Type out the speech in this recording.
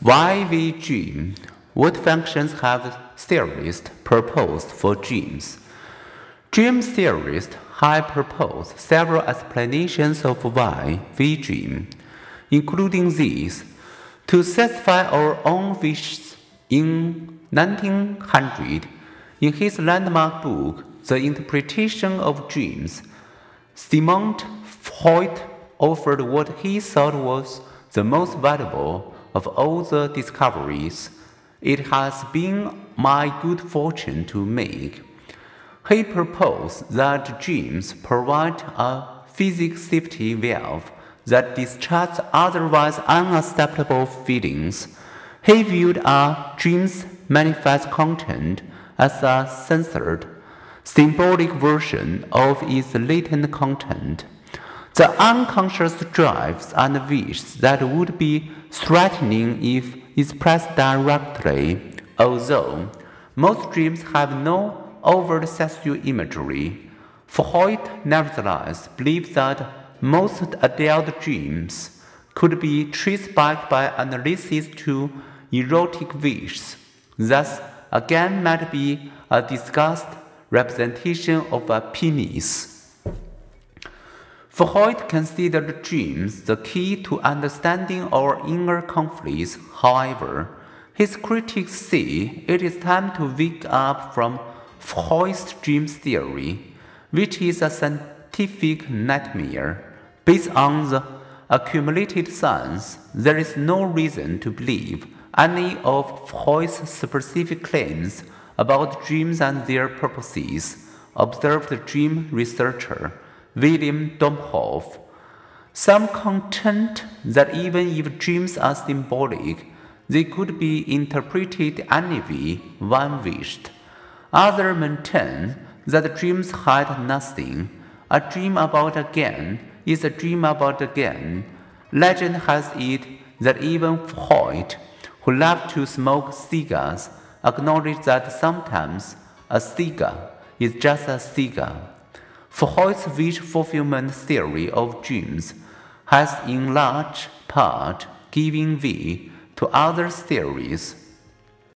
Why we dream? What functions have theorists proposed for dreams? Dream theorists have proposed several explanations of why we dream, including these. To satisfy our own wishes in 1900, in his landmark book, The Interpretation of Dreams, Sigmund Freud offered what he thought was the most valuable of all the discoveries it has been my good fortune to make. He proposed that dreams provide a physical safety valve that discharges otherwise unacceptable feelings. He viewed a dream's manifest content as a censored, symbolic version of its latent content. The unconscious drives and wishes that would be threatening if expressed directly, although most dreams have no overt sexual imagery. Freud nevertheless believed that most adult dreams could be traced back by analysis to erotic wishes. Thus, again might be a disgust representation of a penis. Freud considered dreams the key to understanding our inner conflicts. However, his critics say it is time to wake up from Freud's dream theory, which is a scientific nightmare. Based on the accumulated science, there is no reason to believe any of Freud's specific claims about dreams and their purposes, observed the dream researcher William Domhoff. Some contend that even if dreams are symbolic, they could be interpreted any way one wished. Others maintain that dreams hide nothing. A dream about a gun is a dream about a gun. Legend has it that even Freud, who loved to smoke cigars, acknowledged that sometimes a cigar is just a cigar. Freud's wish fulfillment theory of dreams has in large part given way to other theories